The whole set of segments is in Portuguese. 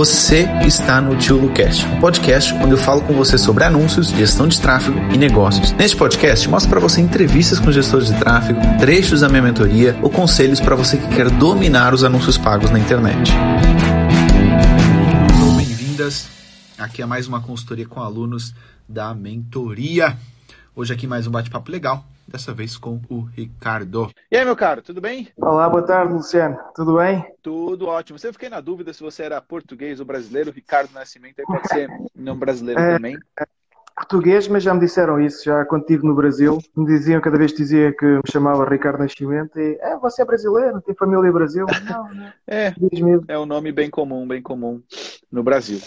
Você está no Tio Lucast, um podcast onde eu falo com você sobre anúncios, gestão de tráfego e negócios. Neste podcast, mostro para você entrevistas com gestores de tráfego, trechos da minha mentoria ou conselhos para você que quer dominar os anúncios pagos na internet. Bem-vindas. Aqui é mais uma consultoria com alunos da mentoria. Hoje aqui mais um bate-papo legal dessa vez com o Ricardo. E aí, meu caro, tudo bem? Olá, boa tarde, Luciano. Tudo bem? Tudo ótimo. Você fiquei na dúvida se você era português ou brasileiro. Ricardo Nascimento aí pode ser não brasileiro é, também. É, português, mas já me disseram isso, já quando estive no Brasil. Me diziam, cada vez dizia que me chamava Ricardo Nascimento e é, você é brasileiro, tem família em Brasil. Não, não. é, é um nome bem comum, bem comum no Brasil.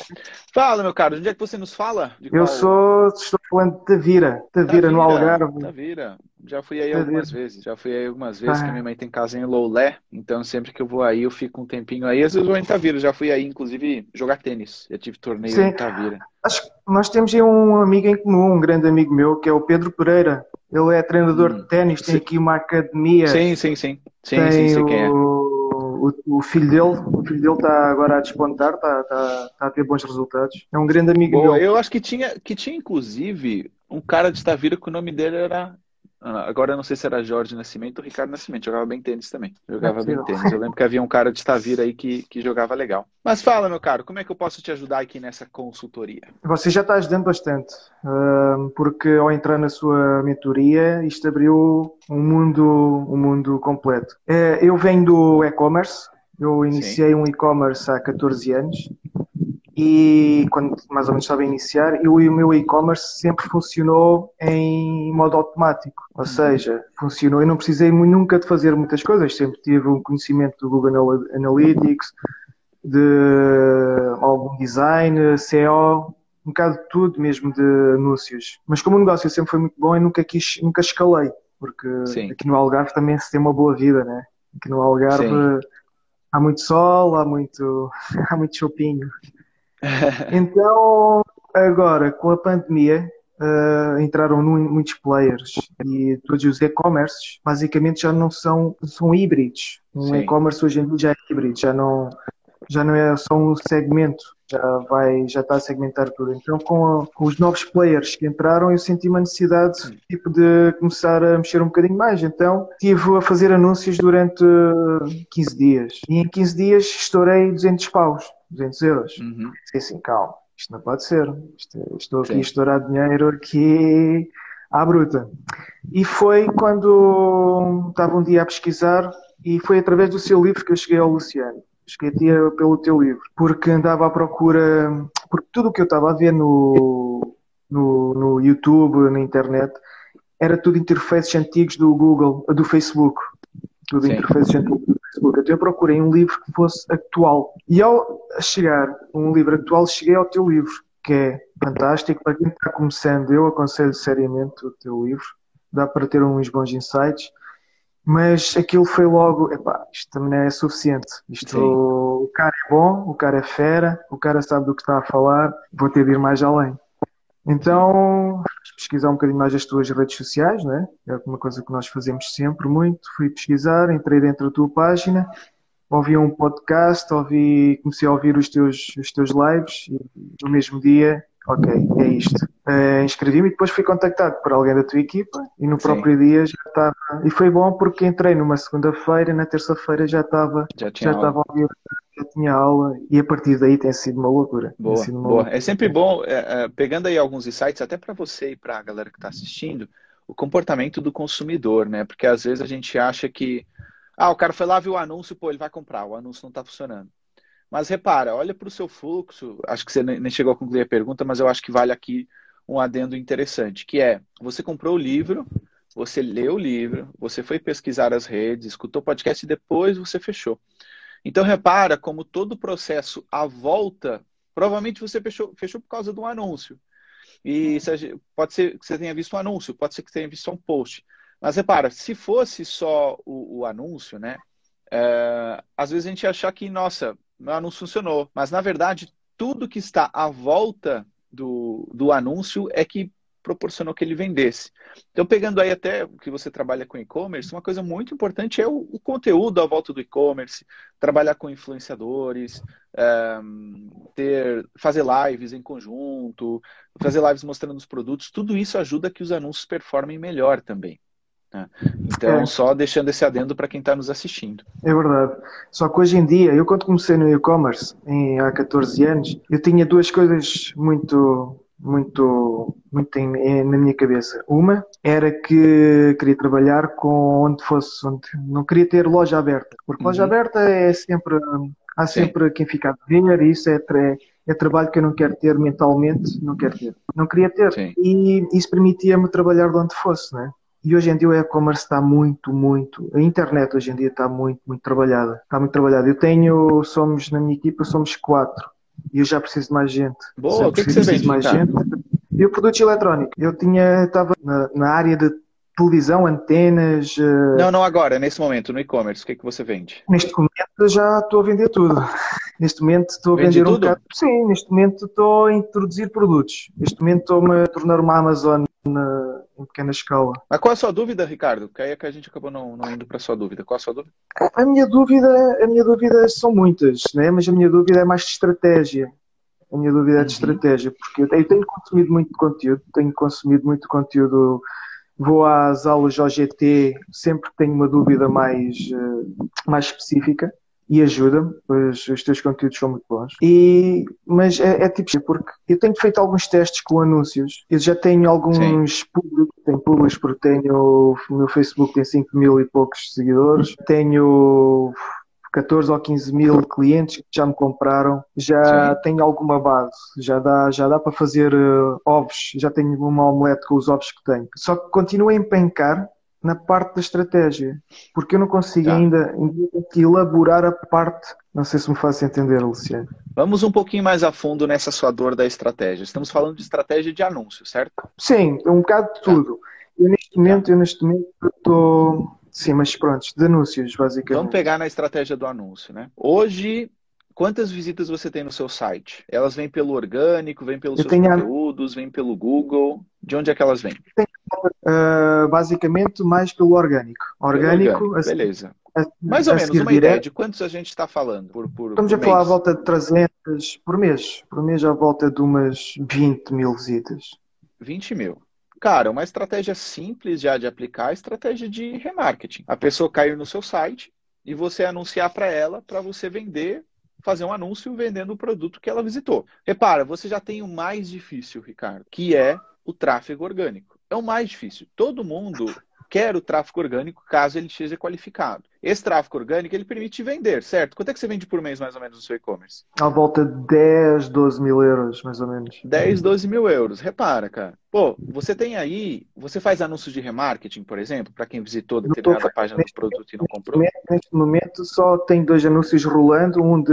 Fala, meu caro, onde é que você nos fala? Eu sou, estou falando de Tavira, Tavira, no Algarve. Tavira, já fui aí algumas vezes, já fui aí algumas vezes, ah. que minha mãe tem casa em Loulé, então sempre que eu vou aí eu fico um tempinho aí, às vezes vou em Tavira, já fui aí inclusive jogar tênis, já tive torneio Sim. em Tavira. Acho que nós temos aí um amigo em comum, um grande amigo meu, que é o Pedro Pereira, ele é treinador hum. de ténis, tem aqui uma academia. Sim, sim, sim, sim, tem sim, sei quem é. O, o, filho dele, o filho dele está agora a despontar, está, está, está a ter bons resultados. É um grande amigo Boa, meu. Eu acho que tinha, que tinha inclusive um cara de Tavira que o nome dele era agora eu não sei se era Jorge Nascimento ou Ricardo Nascimento. Jogava bem tênis também. Jogava é bem tênis. Eu lembro que havia um cara de Tavira aí que, que jogava legal. Mas fala, meu caro, como é que eu posso te ajudar aqui nessa consultoria? Você já está ajudando bastante. Porque ao entrar na sua mentoria, isto abriu um mundo, um mundo completo. É, eu venho do e-commerce. Eu iniciei Sim. um e-commerce há 14 anos e quando mais ou menos estava a iniciar, eu e o meu e-commerce sempre funcionou em modo automático, ou uhum. seja, funcionou e não precisei nunca de fazer muitas coisas, sempre tive um conhecimento do Google Analytics, de algum design, SEO, um bocado de tudo mesmo de anúncios. Mas como o negócio sempre foi muito bom, eu nunca quis, nunca escalei, porque Sim. aqui no Algarve também se tem uma boa vida, né? Aqui no Algarve Sim. há muito sol, há muito, há muito chopinho. Então, agora, com a pandemia, uh, entraram muitos players e todos os e-commerces basicamente já não são, são híbridos. Um e-commerce hoje em dia já é híbrido, já não, já não é só um segmento, já vai, já está a segmentar tudo. Então, com, a, com os novos players que entraram, eu senti uma necessidade tipo de começar a mexer um bocadinho mais. Então, estive a fazer anúncios durante 15 dias e em 15 dias estourei 200 paus. 200 euros. Uhum. Disse assim, calma, isto não pode ser. Isto, estou aqui Sim. a estourar dinheiro aqui à bruta. E foi quando estava um dia a pesquisar e foi através do seu livro que eu cheguei ao Luciano. Cheguei a pelo teu livro, porque andava à procura, porque tudo o que eu estava a ver no, no, no YouTube, na internet, era tudo interfaces antigos do Google, do Facebook. Tudo Sim. interfaces antigos Facebook. Então eu procurei um livro que fosse atual. E ao chegar um livro atual, cheguei ao teu livro, que é fantástico. Para quem está começando, eu aconselho seriamente o teu livro. Dá para ter uns bons insights. Mas aquilo foi logo, epá, isto também não é suficiente. Isto, o cara é bom, o cara é fera, o cara sabe do que está a falar, vou ter de ir mais além. Então, pesquisar um bocadinho mais as tuas redes sociais, né? É uma coisa que nós fazemos sempre muito. Fui pesquisar, entrei dentro da tua página, ouvi um podcast, ouvi, comecei a ouvir os teus, os teus lives e no mesmo dia, ok, é isto. Uh, Inscrevi-me e depois fui contactado por alguém da tua equipa e no Sim. próprio dia já estava. E foi bom porque entrei numa segunda-feira, na terça-feira já estava já, já estava a ouvir já tinha aula e a partir daí tem sido uma loucura. Boa, uma boa. Loucura. É sempre bom, é, é, pegando aí alguns insights, até para você e para a galera que está assistindo, o comportamento do consumidor, né? Porque às vezes a gente acha que, ah, o cara foi lá, viu o anúncio, pô, ele vai comprar, o anúncio não está funcionando. Mas repara, olha para o seu fluxo, acho que você nem chegou a concluir a pergunta, mas eu acho que vale aqui um adendo interessante, que é, você comprou o livro, você leu o livro, você foi pesquisar as redes, escutou o podcast e depois você fechou. Então, repara como todo o processo à volta, provavelmente você fechou, fechou por causa de um anúncio. E pode ser que você tenha visto um anúncio, pode ser que tenha visto um post. Mas repara, se fosse só o, o anúncio, né? É, às vezes a gente achar que, nossa, meu anúncio funcionou. Mas na verdade, tudo que está à volta do, do anúncio é que proporcionou que ele vendesse. Então, pegando aí até que você trabalha com e-commerce, uma coisa muito importante é o, o conteúdo à volta do e-commerce, trabalhar com influenciadores, é, ter, fazer lives em conjunto, fazer lives mostrando os produtos, tudo isso ajuda que os anúncios performem melhor também. Né? Então, é. só deixando esse adendo para quem está nos assistindo. É verdade. Só que hoje em dia, eu quando comecei no e-commerce, há 14 anos, eu tinha duas coisas muito muito, muito em, na minha cabeça. Uma era que queria trabalhar com onde fosse, onde não queria ter loja aberta, porque uhum. loja aberta é sempre, há sempre Sim. quem fica a ver e isso é, é, é, trabalho que eu não quero ter mentalmente, não quero ter, não queria ter. Sim. E isso permitia-me trabalhar de onde fosse, né? E hoje em dia o e-commerce está muito, muito. A internet hoje em dia está muito, muito trabalhada. Está muito trabalhada. Eu tenho, somos na minha equipa, somos quatro e eu já preciso de mais gente. Boa, o que, é que você vende? Mais gente. Eu produtos eletrónicos. Eu tinha, estava na, na área de televisão, antenas. Uh... Não, não agora, nesse momento, no e-commerce, o que é que você vende? Neste momento já estou a vender tudo. Neste momento estou a Vende vender tudo? um bocado. Sim, neste momento estou a introduzir produtos. Neste momento estou-me a tornar uma Amazon na, em pequena escala. Mas qual é a sua dúvida, Ricardo? Que aí é que a gente acabou não, não indo para a sua dúvida. Qual é a sua dúvida? A minha dúvida, a minha dúvida são muitas, né? mas a minha dúvida é mais de estratégia. A minha dúvida é de uhum. estratégia, porque eu tenho consumido muito conteúdo, tenho consumido muito conteúdo vou às aulas OGT sempre que tenho uma dúvida mais, eh, mais específica e ajuda-me, pois os teus conteúdos são muito bons. E, mas é, é tipo, porque eu tenho feito alguns testes com anúncios, eu já tenho alguns Sim. públicos, tenho públicos porque tenho, o meu Facebook tem 5 mil e poucos seguidores, tenho 14 ou 15 mil clientes que já me compraram, já Sim. tenho alguma base, já dá, já dá para fazer uh, ovos, já tenho uma omelete com os ovos que tenho. Só que continuo a empencar na parte da estratégia, porque eu não consigo tá. ainda, elaborar a parte. Não sei se me faz entender, Luciano. Vamos um pouquinho mais a fundo nessa sua dor da estratégia. Estamos falando de estratégia de anúncio, certo? Sim, um bocado de tudo. Eu neste momento, eu neste momento estou. Sim, mas pronto, de anúncios, basicamente. Vamos pegar na estratégia do anúncio, né? Hoje, quantas visitas você tem no seu site? Elas vêm pelo orgânico, vêm pelos eu seus conteúdos, a... vêm pelo Google? De onde é que elas vêm? Uh, basicamente, mais pelo orgânico. Orgânico, orgânico beleza. A, Mais ou menos, uma direto. ideia de quantos a gente está falando por, por Estamos por a falar à volta de 300 por mês. Por mês, à volta de umas 20 mil visitas. 20 mil. Cara, uma estratégia simples já de aplicar é a estratégia de remarketing. A pessoa cair no seu site e você anunciar para ela para você vender, fazer um anúncio vendendo o produto que ela visitou. Repara, você já tem o mais difícil, Ricardo, que é o tráfego orgânico. É o mais difícil. Todo mundo quer o tráfego orgânico caso ele seja qualificado. Esse tráfego orgânico ele permite vender, certo? Quanto é que você vende por mês mais ou menos no seu e-commerce? À volta de 10, 12 mil euros, mais ou menos. 10, 12 mil euros. Repara, cara. Pô, você tem aí, você faz anúncios de remarketing, por exemplo, para quem visitou determinada página do produto e não comprou? Neste momento só tem dois anúncios rolando, um de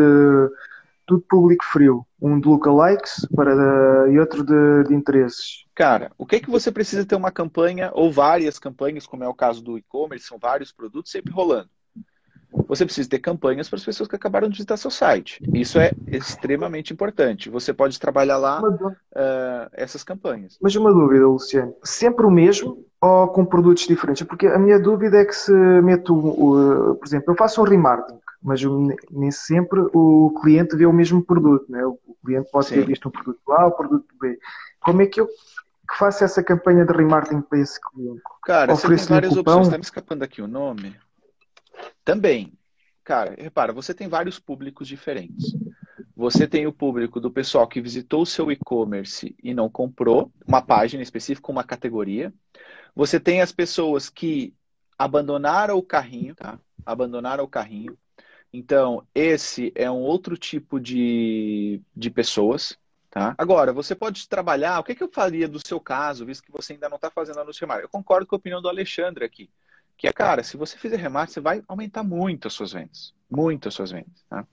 tudo público frio. Um de lookalikes para, e outro de, de interesses. Cara, o que é que você precisa ter uma campanha ou várias campanhas, como é o caso do e-commerce, são vários produtos sempre rolando? Você precisa ter campanhas para as pessoas que acabaram de visitar seu site. Isso é extremamente importante. Você pode trabalhar lá uh, essas campanhas. Mas uma dúvida, Luciano. Sempre o mesmo ou com produtos diferentes? Porque a minha dúvida é que se meto, uh, por exemplo, eu faço um remarketing mas nem sempre o cliente vê o mesmo produto, né? O cliente pode Sim. ter visto um produto A ou produto B. Como é que eu faço essa campanha de remarketing para esse cliente? Cara, você tem várias um opções. Está me escapando aqui o nome. Também. Cara, repara, você tem vários públicos diferentes. Você tem o público do pessoal que visitou o seu e-commerce e não comprou, uma página específica, uma categoria. Você tem as pessoas que abandonaram o carrinho, tá? Abandonaram o carrinho então, esse é um outro tipo de, de pessoas. Tá? Agora, você pode trabalhar. O que, é que eu faria do seu caso, visto que você ainda não está fazendo anúncio remarketing? Eu concordo com a opinião do Alexandre aqui. Que é, cara, se você fizer remarketing, você vai aumentar muito as suas vendas. Muito as suas vendas. Tá?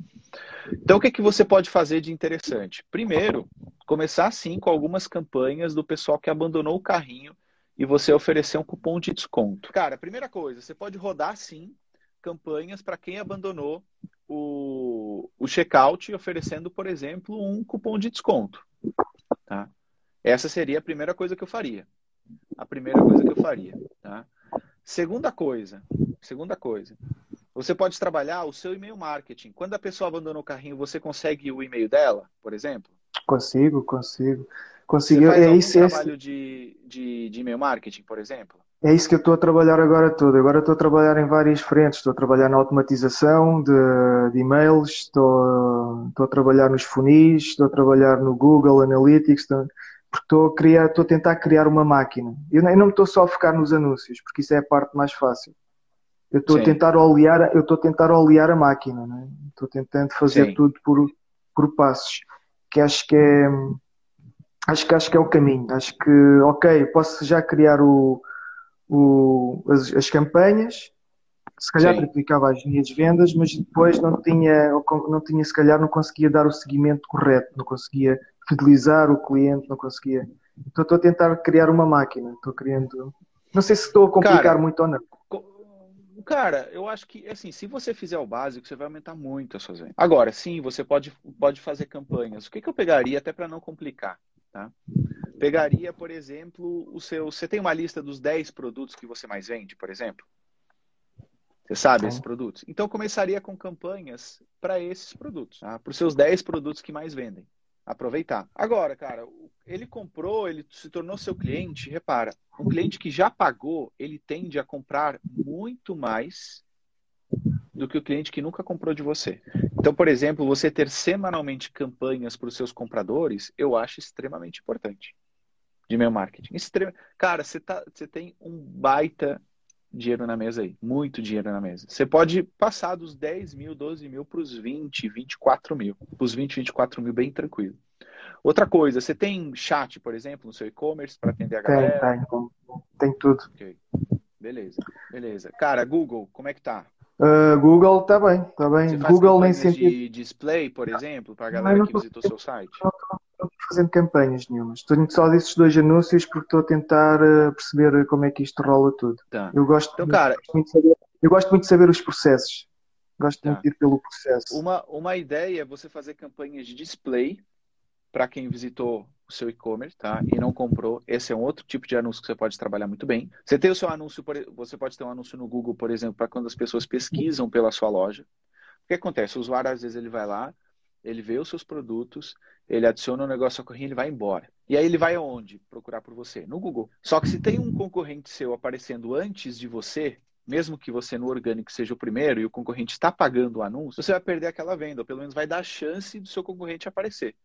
Então, o que, é que você pode fazer de interessante? Primeiro, começar sim com algumas campanhas do pessoal que abandonou o carrinho e você oferecer um cupom de desconto. Cara, primeira coisa, você pode rodar sim campanhas para quem abandonou o, o checkout, oferecendo, por exemplo, um cupom de desconto. Tá? Essa seria a primeira coisa que eu faria. A primeira coisa que eu faria, tá? Segunda coisa, segunda coisa. Você pode trabalhar o seu e-mail marketing. Quando a pessoa abandona o carrinho, você consegue o e-mail dela, por exemplo? Consigo, consigo. Consigo. Você faz é algum isso, é trabalho de, de, de e-mail marketing, por exemplo? É isso que eu estou a trabalhar agora todo. Agora estou a trabalhar em várias frentes. Estou a trabalhar na automatização de, de e-mails, estou, estou a trabalhar nos funis, estou a trabalhar no Google Analytics, estou, porque estou a, criar, estou a tentar criar uma máquina. Eu não, eu não me estou só a focar nos anúncios, porque isso é a parte mais fácil. Eu estou a tentar olear, eu estou a tentar olear a máquina, né? estou tentando fazer Sim. tudo por, por passos, que acho que é acho que acho que é o caminho. Acho que ok, posso já criar o o, as, as, campanhas, se calhar Sim. triplicava as minhas vendas, mas depois não tinha, não tinha, se calhar não conseguia dar o seguimento correto, não conseguia fidelizar o cliente, não conseguia. Então estou a tentar criar uma máquina, estou querendo. Não sei se estou a complicar cara, muito ou não. Cara, eu acho que assim, se você fizer o básico, você vai aumentar muito as suas vendas. Agora, sim, você pode, pode fazer campanhas. O que, que eu pegaria até para não complicar? Tá? Pegaria, por exemplo, o seu. Você tem uma lista dos 10 produtos que você mais vende, por exemplo? Você sabe esses produtos? Então começaria com campanhas para esses produtos, tá? para os seus 10 produtos que mais vendem. Aproveitar. Agora, cara, ele comprou, ele se tornou seu cliente. Repara, um cliente que já pagou, ele tende a comprar muito mais do que o cliente que nunca comprou de você. Então, por exemplo, você ter semanalmente campanhas para os seus compradores, eu acho extremamente importante de meu marketing. Extrema... Cara, você, tá, você tem um baita dinheiro na mesa aí, muito dinheiro na mesa. Você pode passar dos 10 mil, 12 mil para os 20, 24 mil. Para os 20, 24 mil, bem tranquilo. Outra coisa, você tem chat, por exemplo, no seu e-commerce para atender a galera? Tem, tem, tem tudo. Okay. Beleza, beleza. Cara, Google, como é que tá? Uh, Google está bem, está bem. Você Google nem sentido. de display, por exemplo, para a galera que visitou o seu site? Não estou fazendo campanhas nenhumas. Estou só desses dois anúncios porque estou a tentar uh, perceber como é que isto rola tudo. Tá. Eu gosto, então, cara, gosto muito de saber, eu gosto muito de saber os processos. Gosto tá. muito de ir pelo processo. Uma, uma ideia é você fazer campanhas de display para quem visitou o seu e-commerce, tá? E não comprou. Esse é um outro tipo de anúncio que você pode trabalhar muito bem. Você tem o seu anúncio, você pode ter um anúncio no Google, por exemplo, para quando as pessoas pesquisam pela sua loja. O que acontece? O usuário, às vezes, ele vai lá, ele vê os seus produtos, ele adiciona um negócio ao carrinho, ele vai embora. E aí ele vai aonde? Procurar por você? No Google. Só que se tem um concorrente seu aparecendo antes de você, mesmo que você no orgânico seja o primeiro e o concorrente está pagando o anúncio, você vai perder aquela venda, ou pelo menos vai dar chance do seu concorrente aparecer.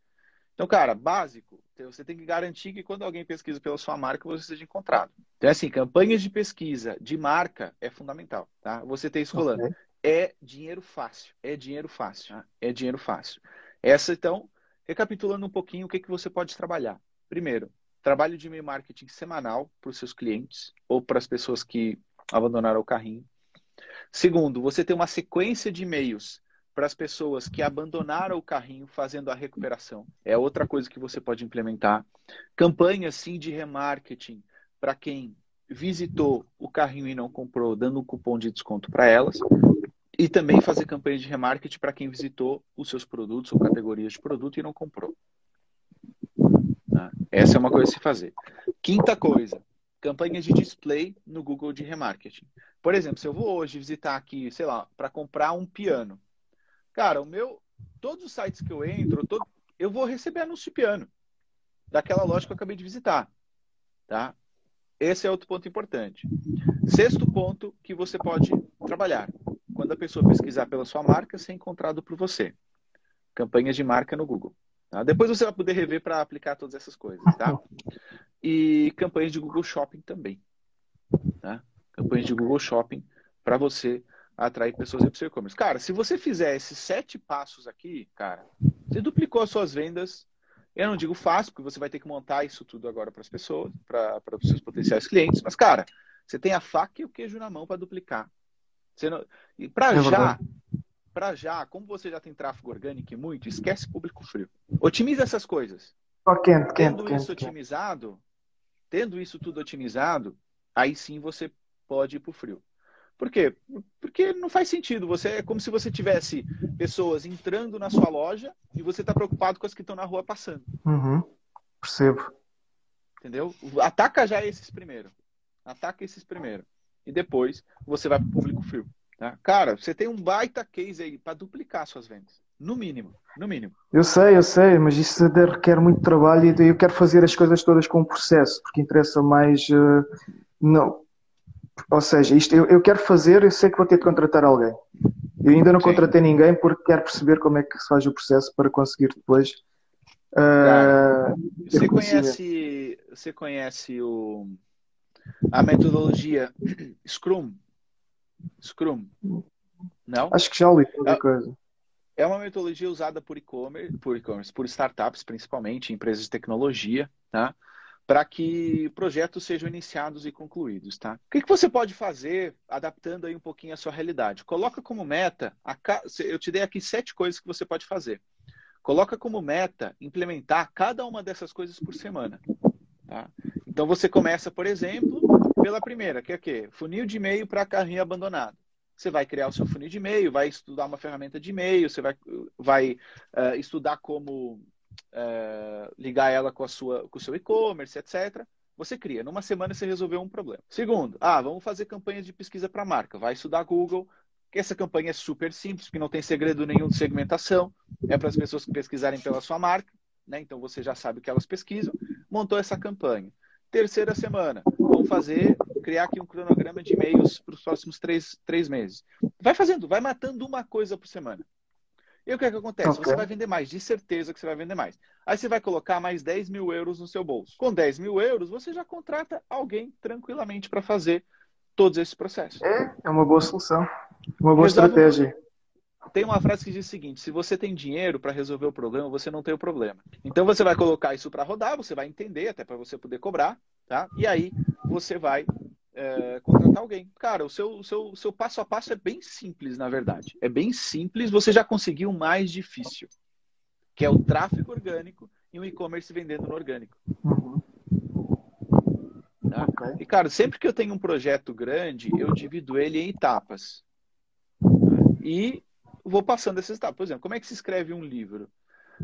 Então, cara, básico, você tem que garantir que quando alguém pesquisa pela sua marca, você seja encontrado. Então, assim, campanhas de pesquisa de marca é fundamental, tá? Você ter isso rolando. Okay. É dinheiro fácil, é dinheiro fácil, tá? é dinheiro fácil. Essa, então, recapitulando um pouquinho, o que, que você pode trabalhar? Primeiro, trabalho de e-mail marketing semanal para os seus clientes ou para as pessoas que abandonaram o carrinho. Segundo, você tem uma sequência de e-mails para as pessoas que abandonaram o carrinho fazendo a recuperação. É outra coisa que você pode implementar. Campanhas sim de remarketing para quem visitou o carrinho e não comprou, dando um cupom de desconto para elas. E também fazer campanha de remarketing para quem visitou os seus produtos ou categorias de produto e não comprou. Tá? Essa é uma coisa a se fazer. Quinta coisa, campanhas de display no Google de remarketing. Por exemplo, se eu vou hoje visitar aqui, sei lá, para comprar um piano, Cara, o meu. Todos os sites que eu entro, todo, eu vou receber anúncio de piano. Daquela loja que eu acabei de visitar. Tá? Esse é outro ponto importante. Sexto ponto que você pode trabalhar. Quando a pessoa pesquisar pela sua marca, ser encontrado por você. Campanhas de marca no Google. Tá? Depois você vai poder rever para aplicar todas essas coisas. Tá? E campanhas de Google Shopping também. Tá? Campanhas de Google Shopping para você atrair pessoas para o seu e-commerce. Cara, se você fizer esses sete passos aqui, cara, você duplicou as suas vendas. Eu não digo fácil, porque você vai ter que montar isso tudo agora para as pessoas, para os seus potenciais clientes. Mas, cara, você tem a faca e o queijo na mão para duplicar. Você não... E para é já, para já, como você já tem tráfego orgânico e muito, esquece público frio. Otimiza essas coisas. Oh, quente, tendo quente, isso quente, otimizado, tendo isso tudo otimizado, aí sim você pode ir para o frio. Por quê? Porque não faz sentido. Você é como se você tivesse pessoas entrando na sua loja e você está preocupado com as que estão na rua passando. Uhum. Percebo. Entendeu? Ataca já esses primeiro. Ataca esses primeiro. E depois você vai para o público frio. Tá? Cara, você tem um baita case aí para duplicar suas vendas. No mínimo, no mínimo. Eu sei, eu sei, mas isso requer muito trabalho e eu quero fazer as coisas todas com um processo, porque interessa mais. Uh, não. Ou seja, isto eu, eu, quero fazer, eu sei que vou ter de contratar alguém. Eu ainda não Sim. contratei ninguém porque quero perceber como é que se faz o processo para conseguir depois. Uh, você conhece, você conhece o, a metodologia Scrum? Scrum? Não? Acho que já li qualquer é, coisa. É uma metodologia usada por e-commerce, por e-commerce, por startups, principalmente, empresas de tecnologia, tá? Para que projetos sejam iniciados e concluídos, tá? O que, que você pode fazer, adaptando aí um pouquinho a sua realidade? Coloca como meta, a, eu te dei aqui sete coisas que você pode fazer. Coloca como meta implementar cada uma dessas coisas por semana. Tá? Então você começa, por exemplo, pela primeira, que é o quê? Funil de e-mail para carrinho abandonado. Você vai criar o seu funil de e-mail, vai estudar uma ferramenta de e-mail, você vai, vai uh, estudar como uh, ligar ela com, a sua, com o seu e-commerce, etc. Você cria. Numa semana você resolveu um problema. Segundo, ah, vamos fazer campanhas de pesquisa para marca. Vai estudar Google, que essa campanha é super simples, porque não tem segredo nenhum de segmentação. É para as pessoas pesquisarem pela sua marca, né? Então você já sabe o que elas pesquisam. Montou essa campanha. Terceira semana, vamos fazer, criar aqui um cronograma de e-mails para os próximos três, três meses. Vai fazendo, vai matando uma coisa por semana. E o que é que acontece? Okay. Você vai vender mais, de certeza que você vai vender mais. Aí você vai colocar mais 10 mil euros no seu bolso. Com 10 mil euros, você já contrata alguém tranquilamente para fazer todos esses processos. É, é uma boa solução. Uma boa Resolve estratégia. Tem uma frase que diz o seguinte: se você tem dinheiro para resolver o problema, você não tem o problema. Então você vai colocar isso para rodar, você vai entender até para você poder cobrar, tá? E aí você vai é, contratar alguém. Cara, o seu, o seu, o seu passo a passo é bem simples, na verdade. É bem simples. Você já conseguiu o mais difícil, que é o tráfego orgânico e o e-commerce vendendo no orgânico. Tá? Okay. E, cara, sempre que eu tenho um projeto grande, eu divido ele em etapas. E vou passando essas etapas. Por exemplo, como é que se escreve um livro?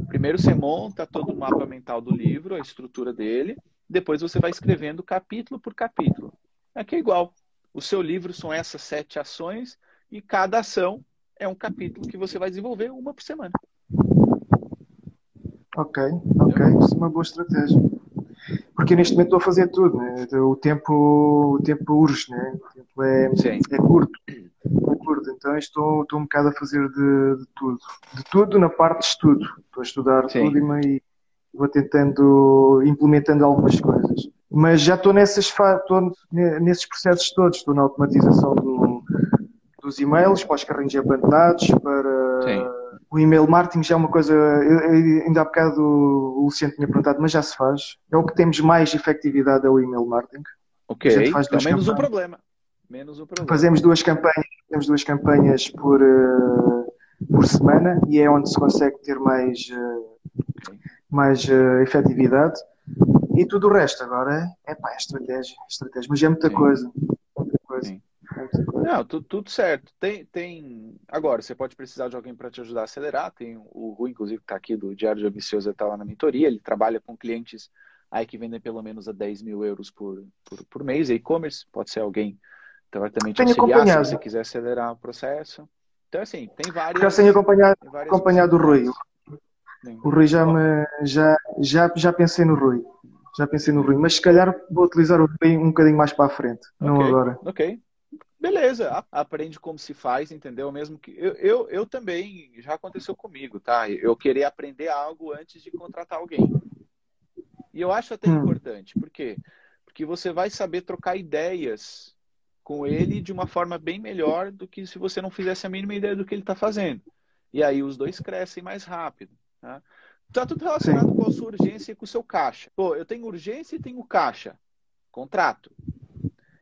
Primeiro você monta todo o mapa mental do livro, a estrutura dele. Depois você vai escrevendo capítulo por capítulo. Aqui é igual. O seu livro são essas sete ações e cada ação é um capítulo que você vai desenvolver uma por semana. Ok, ok. Isso é uma boa estratégia. Porque neste momento estou a fazer tudo, né? o, tempo, o tempo urge, né? o tempo é, é curto curto, então estou, estou um bocado a fazer de, de, tudo. De tudo na parte de estudo. Estou a estudar Sim. tudo e vou tentando, implementando algumas coisas. Mas já estou, nessas, estou nesses processos todos. Estou na automatização do, dos e-mails para os carrinhos abandonados, para Sim. o e-mail marketing já é uma coisa. Eu, ainda há bocado o Luciano tinha perguntado, mas já se faz. É o que temos mais efetividade é o e-mail marketing. Ok, então menos um problema. Menos um problema. Fazemos duas campanhas, temos duas campanhas por, uh, por semana e é onde se consegue ter mais, uh, mais uh, efetividade. E tudo o resto agora é, pá, é estratégia, estratégia. Mas é muita Sim. coisa. Muita coisa. Sim. Não, tudo, tudo, certo. Tem, tem. Agora, você pode precisar de alguém para te ajudar a acelerar. Tem o Rui, inclusive, que está aqui do Diário de Ambicioso, está lá na mentoria. Ele trabalha com clientes aí que vendem pelo menos a 10 mil euros por, por, por mês, e-commerce. Pode ser alguém teoricamente tenho auxiliar se você quiser acelerar o processo. Então, assim, tem vários. Já tenho acompanhado, acompanhado o Rui. O Rui já, me, já, já, já pensei no Rui. Já pensei no Rui, mas se calhar vou utilizar o Rui um bocadinho mais para a frente, okay. não agora. Ok. Beleza, aprende como se faz, entendeu? Mesmo que. Eu, eu, eu também, já aconteceu comigo, tá? Eu querer aprender algo antes de contratar alguém. E eu acho até hum. importante, por quê? Porque você vai saber trocar ideias com ele de uma forma bem melhor do que se você não fizesse a mínima ideia do que ele está fazendo. E aí os dois crescem mais rápido. Tá? Tá tudo relacionado Sim. com a sua urgência e com o seu caixa. Pô, eu tenho urgência e tenho caixa. Contrato.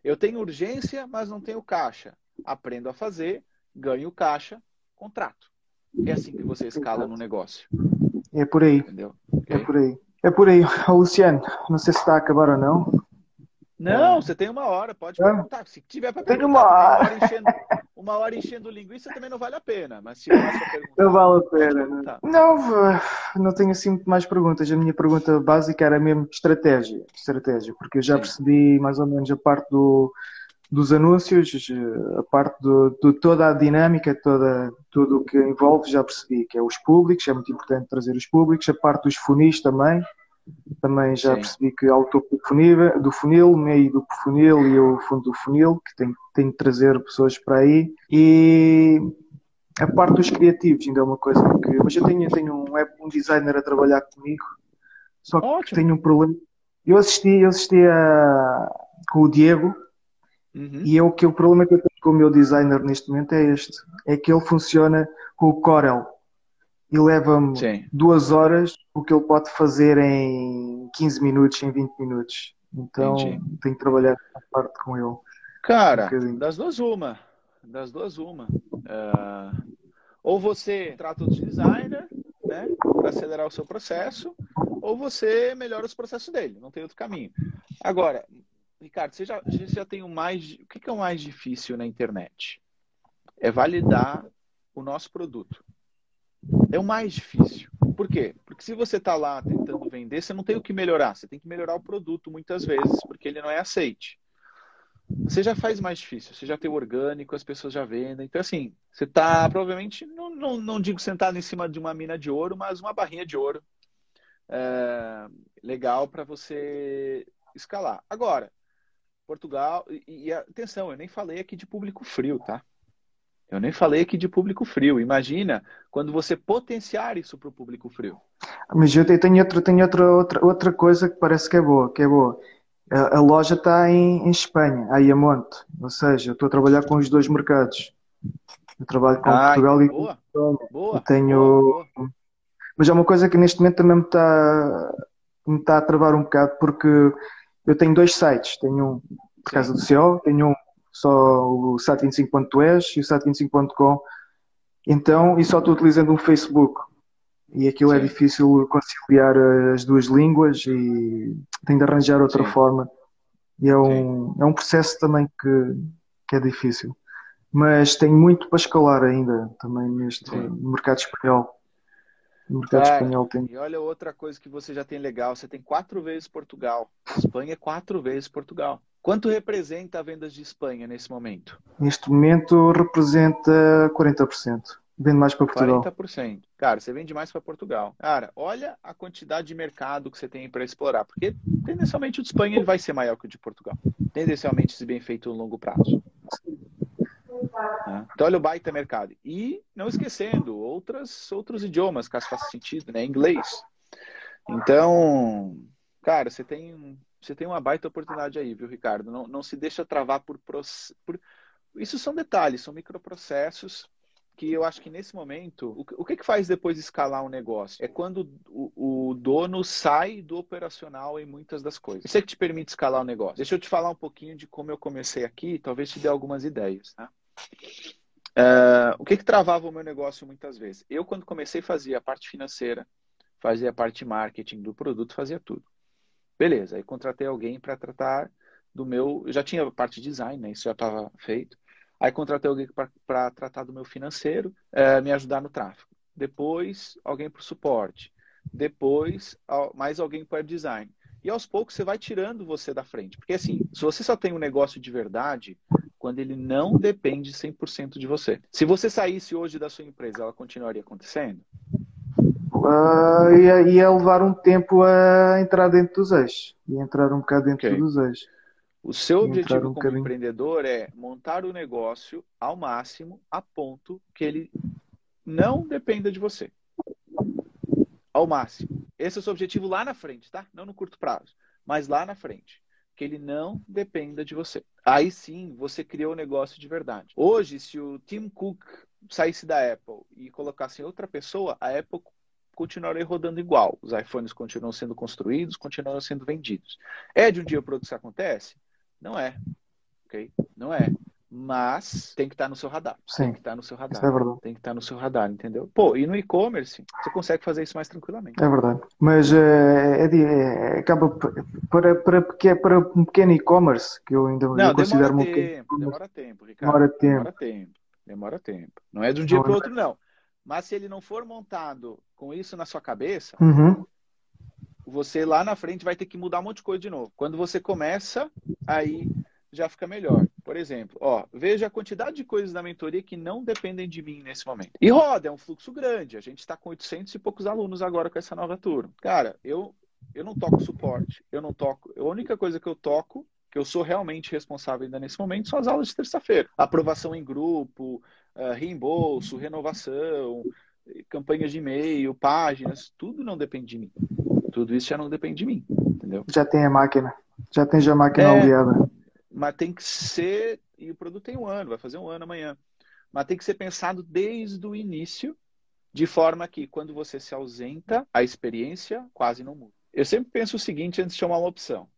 Eu tenho urgência, mas não tenho caixa. Aprendo a fazer, ganho caixa, contrato. É assim que você escala no negócio. É por aí. Entendeu? Okay? É por aí. É por aí. Luciano, não sei se está a acabar ou não. Não, você tem uma hora, pode perguntar. Se tiver para perguntar, uma hora. Uma hora, enchendo, uma hora enchendo linguiça também não vale a pena, mas se Não vale a pena. Não, né? não, não tenho assim mais perguntas. A minha pergunta básica era mesmo estratégia, estratégia, porque eu já Sim. percebi mais ou menos a parte do, dos anúncios, a parte de toda a dinâmica, toda, tudo o que envolve, já percebi que é os públicos, é muito importante trazer os públicos, a parte dos funis também, também já Sim. percebi que há o topo do funil, do funil, meio do funil e o fundo do funil, que tem, tem de trazer pessoas para aí. E a parte dos criativos ainda é uma coisa que. Mas eu tenho, tenho um, um designer a trabalhar comigo, só que Ótimo. tenho um problema. Eu assisti, eu assisti a, com o Diego, uhum. e é o que o problema que eu tenho com o meu designer neste momento é este: é que ele funciona com o Corel e leva-me duas horas o que ele pode fazer em 15 minutos, em 20 minutos. Então Entendi. tenho que trabalhar a parte com ele. Cara, um das duas uma. Das duas uma. Uh, ou você trata o designer, né, para acelerar o seu processo, ou você melhora os processos dele. Não tem outro caminho. Agora, Ricardo, você já, você já tem o mais. O que é o mais difícil na internet? É validar o nosso produto. É o mais difícil. Por quê? Porque se você está lá tentando vender, você não tem o que melhorar. Você tem que melhorar o produto muitas vezes, porque ele não é aceite. Você já faz mais difícil. Você já tem o orgânico, as pessoas já vendem. Então, assim, você está provavelmente, não, não, não digo sentado em cima de uma mina de ouro, mas uma barrinha de ouro é, legal para você escalar. Agora, Portugal, e, e atenção, eu nem falei aqui de público frio, tá? Eu nem falei aqui de público frio. Imagina quando você potenciar isso para o público frio. Mas eu tenho, outra, tenho outra, outra, outra coisa que parece que é boa, que é boa. A, a loja está em, em Espanha, aí a monte. Ou seja, eu estou a trabalhar com os dois mercados. Eu trabalho com Ai, Portugal e boa, com Espanha. Boa, eu tenho... Boa, boa. Mas é uma coisa que neste momento também me está, me está a travar um bocado, porque eu tenho dois sites. Tenho um por causa do CEO, tenho um só o site25.es e o site25.com. Então, e só estou utilizando um Facebook. E aquilo é Sim. é difícil conciliar as duas línguas e tenho de arranjar outra Sim. forma. E é um, é um processo também que, que é difícil. Mas tenho muito para escalar ainda também neste no mercado espanhol. No mercado espanhol tem. E olha outra coisa que você já tem legal: você tem quatro vezes Portugal. Espanha é quatro vezes Portugal. Quanto representa a vendas de Espanha nesse momento? Neste momento representa 40%. Vende mais para Portugal. 40%. Cara, você vende mais para Portugal. Cara, olha a quantidade de mercado que você tem para explorar. Porque, tendencialmente, o de Espanha ele vai ser maior que o de Portugal. Tendencialmente, se bem feito no longo prazo. Né? Então, olha o baita mercado. E, não esquecendo, outras, outros idiomas, caso faça sentido, né? Inglês. Então, cara, você tem você tem uma baita oportunidade aí, viu, Ricardo? Não, não se deixa travar por, por... Isso são detalhes, são microprocessos que eu acho que nesse momento, o, que, que faz depois escalar um negócio? É quando o, o, dono sai do operacional em muitas das coisas. Isso é que te permite escalar o negócio. Deixa eu te falar um pouquinho de como eu comecei aqui, talvez te dê algumas ideias. Tá? Uh, o que, que travava o meu negócio muitas vezes? Eu, quando comecei, fazia a parte financeira, fazia a parte marketing do produto, fazia tudo. Beleza, aí contratei alguém para tratar do meu. Eu já tinha parte de design, né? Isso já estava feito. Aí contratei alguém para tratar do meu financeiro, é, me ajudar no tráfego. Depois, alguém para o suporte. Depois, mais alguém para design. E aos poucos você vai tirando você da frente. Porque assim, se você só tem um negócio de verdade, quando ele não depende 100% de você. Se você saísse hoje da sua empresa, ela continuaria acontecendo? Uh, ia, ia, levar um tempo a entrar dentro dos eixos. Ia entrar um bocado dentro okay. dos eixos. O seu objetivo um como empreendedor é montar o negócio ao máximo a ponto que ele não dependa de você. Ao máximo. Esse é o seu objetivo lá na frente, tá? Não no curto prazo, mas lá na frente. Que ele não dependa de você. Aí sim, você criou o negócio de verdade. Hoje, se o Tim Cook saísse da Apple e colocasse outra pessoa, a Apple continuarei rodando igual. Os iPhones continuam sendo construídos, continuam sendo vendidos. É de um dia para outro que isso acontece? Não é. Ok? Não é. Mas tem que estar no seu radar. Sim. Tem que estar no seu radar. Isso é verdade. Tem que estar no seu radar, entendeu? Pô, e no e-commerce, você consegue fazer isso mais tranquilamente. É verdade. Mas é, é, é acaba para, para, para um pequeno e-commerce, que eu ainda não, eu considero demora tempo, um Demora tempo, Ricardo. Demora tempo. Demora tempo. Demora tempo. Não é de um dia para o outro, não. Mas se ele não for montado com isso na sua cabeça, uhum. você lá na frente vai ter que mudar um monte de coisa de novo. Quando você começa, aí já fica melhor. Por exemplo, ó, veja a quantidade de coisas da mentoria que não dependem de mim nesse momento. E roda, é um fluxo grande. A gente está com 800 e poucos alunos agora com essa nova turma. Cara, eu, eu não toco suporte, eu não toco. A única coisa que eu toco, que eu sou realmente responsável ainda nesse momento, são as aulas de terça-feira. Aprovação em grupo, uh, reembolso, renovação, campanhas de e-mail, páginas, tudo não depende de mim. Tudo isso já não depende de mim, entendeu? Já tem a máquina. Já tem já a máquina é, aliada mas tem que ser. E o produto tem um ano, vai fazer um ano amanhã. Mas tem que ser pensado desde o início, de forma que quando você se ausenta, a experiência quase não muda. Eu sempre penso o seguinte antes de tomar uma opção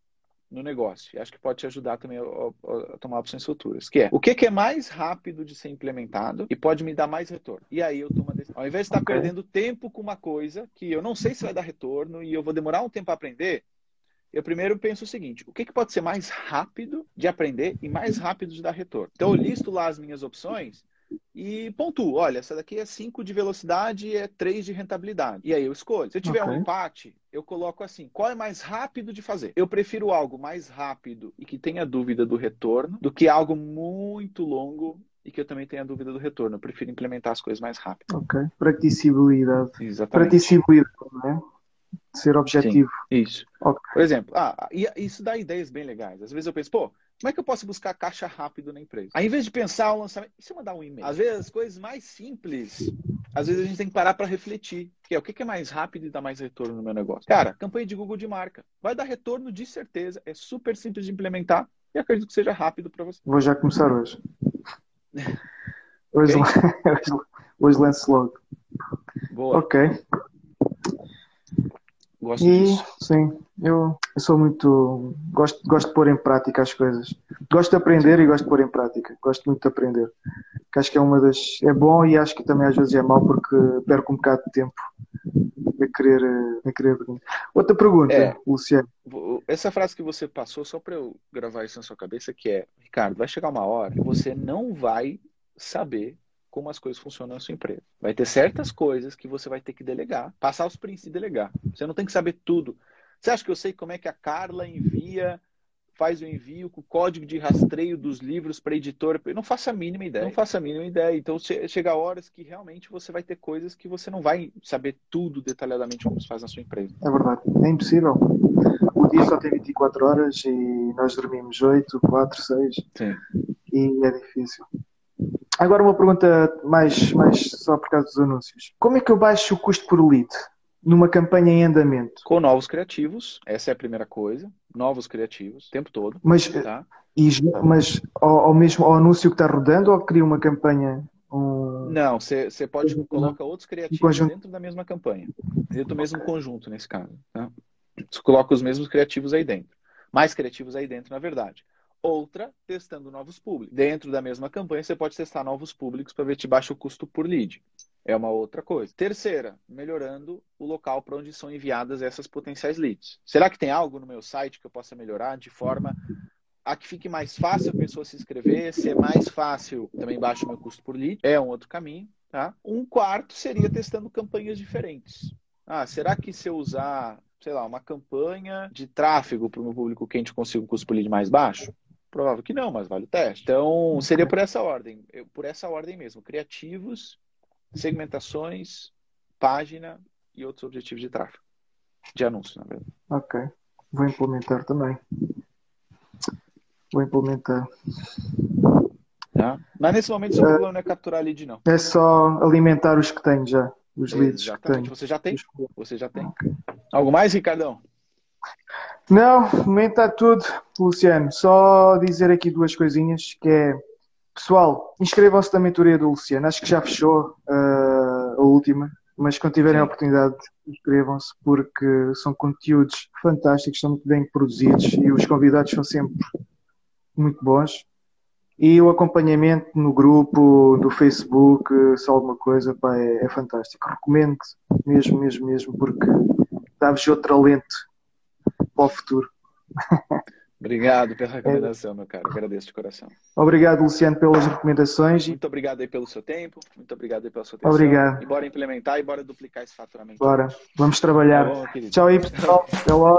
no negócio, e acho que pode te ajudar também a, a, a tomar opções futuras, que é o que, que, é mais rápido de ser implementado e pode me dar mais retorno. E aí eu tomo a decisão. Ao invés de estar okay. perdendo tempo com uma coisa que eu não sei se vai dar retorno e eu vou demorar um tempo a aprender, eu primeiro penso o seguinte: o que, que pode ser mais rápido de aprender e mais rápido de dar retorno? Então, eu listo lá as minhas opções e pontuo. Olha, essa daqui é 5 de velocidade e é 3 de rentabilidade. E aí eu escolho. Se eu tiver okay. um empate, eu coloco assim: qual é mais rápido de fazer? Eu prefiro algo mais rápido e que tenha dúvida do retorno do que algo muito longo e que eu também tenha dúvida do retorno. Eu prefiro implementar as coisas mais rápido. Ok. Praticidade. Exatamente. Praticidade, não é? ser objetivo. Sim, isso. Okay. Por exemplo, ah, isso dá ideias bem legais. Às vezes eu penso, pô, como é que eu posso buscar caixa rápido na empresa? Aí, em vez de pensar o lançamento, e se eu mandar um e-mail? Às vezes as coisas mais simples, às vezes a gente tem que parar para refletir. Que é o que é mais rápido e dá mais retorno no meu negócio? Cara, campanha de Google de marca. Vai dar retorno de certeza, é super simples de implementar e acredito que seja rápido para você. Vou já começar hoje. Hoje, okay. hoje lanço logo. Boa. Ok. Gosto e, disso. Sim, eu, eu sou muito. Gosto, gosto de pôr em prática as coisas. Gosto de aprender e gosto de pôr em prática. Gosto muito de aprender. Que acho que é uma das. É bom e acho que também às vezes é mau porque perco um bocado de tempo a querer. A querer... Outra pergunta, é, Luciano. Essa frase que você passou, só para eu gravar isso na sua cabeça, que é: Ricardo, vai chegar uma hora que você não vai saber como as coisas funcionam na sua empresa. Vai ter certas coisas que você vai ter que delegar, passar os princípios e delegar. Você não tem que saber tudo. Você acha que eu sei como é que a Carla envia, faz o envio com o código de rastreio dos livros para a editora? Eu não faço a mínima ideia. Não faço a mínima ideia. Então chega horas que realmente você vai ter coisas que você não vai saber tudo detalhadamente como se faz na sua empresa. É verdade. É impossível. O dia só tem 24 horas e nós dormimos 8, 4, 6. Sim. E é difícil. Agora uma pergunta mais, mais só por causa dos anúncios. Como é que eu baixo o custo por lead numa campanha em andamento? Com novos criativos, essa é a primeira coisa. Novos criativos, o tempo todo. Mas, tá? e, mas ao, ao, mesmo ao anúncio que está rodando ou cria uma campanha? Um... Não, você pode colocar outros criativos dentro da mesma campanha, dentro do mesmo conjunto nesse caso. Tá? Você coloca os mesmos criativos aí dentro, mais criativos aí dentro, na verdade. Outra, testando novos públicos. Dentro da mesma campanha, você pode testar novos públicos para ver se baixa o custo por lead. É uma outra coisa. Terceira, melhorando o local para onde são enviadas essas potenciais leads. Será que tem algo no meu site que eu possa melhorar de forma a que fique mais fácil a pessoa se inscrever, ser mais fácil, também baixa o meu custo por lead? É um outro caminho. Tá? Um quarto seria testando campanhas diferentes. Ah, será que se eu usar, sei lá, uma campanha de tráfego para o meu público quente consigo um custo por lead mais baixo? Provável que não, mas vale o teste. Então, seria por essa ordem, por essa ordem mesmo. Criativos, segmentações, página e outros objetivos de tráfego. De anúncio, na verdade. Ok. Vou implementar também. Vou implementar. Tá? Mas nesse momento, seu uh, problema não é capturar lead, não. É só alimentar os que tenho já. Os leads Exatamente. que tenho. Você já tem? Você já tem. Okay. Algo mais, Ricardão? Não, no momento está tudo, Luciano. Só dizer aqui duas coisinhas, que é, pessoal, inscrevam-se na mentoria do Luciano. Acho que já fechou uh, a última, mas quando tiverem a oportunidade, inscrevam-se, porque são conteúdos fantásticos, são muito bem produzidos e os convidados são sempre muito bons. E o acompanhamento no grupo, do Facebook, se alguma coisa, pá, é, é fantástico. Recomendo mesmo, mesmo, mesmo, porque dá-vos outro alento para o futuro. Obrigado pela recomendação, é. meu caro. Agradeço de coração. Obrigado, Luciano, pelas recomendações. Muito obrigado aí pelo seu tempo. Muito obrigado aí pela sua atenção. Obrigado. E bora implementar e bora duplicar esse faturamento. Bora. Vamos trabalhar. Tá bom, Tchau aí, pessoal. Até logo.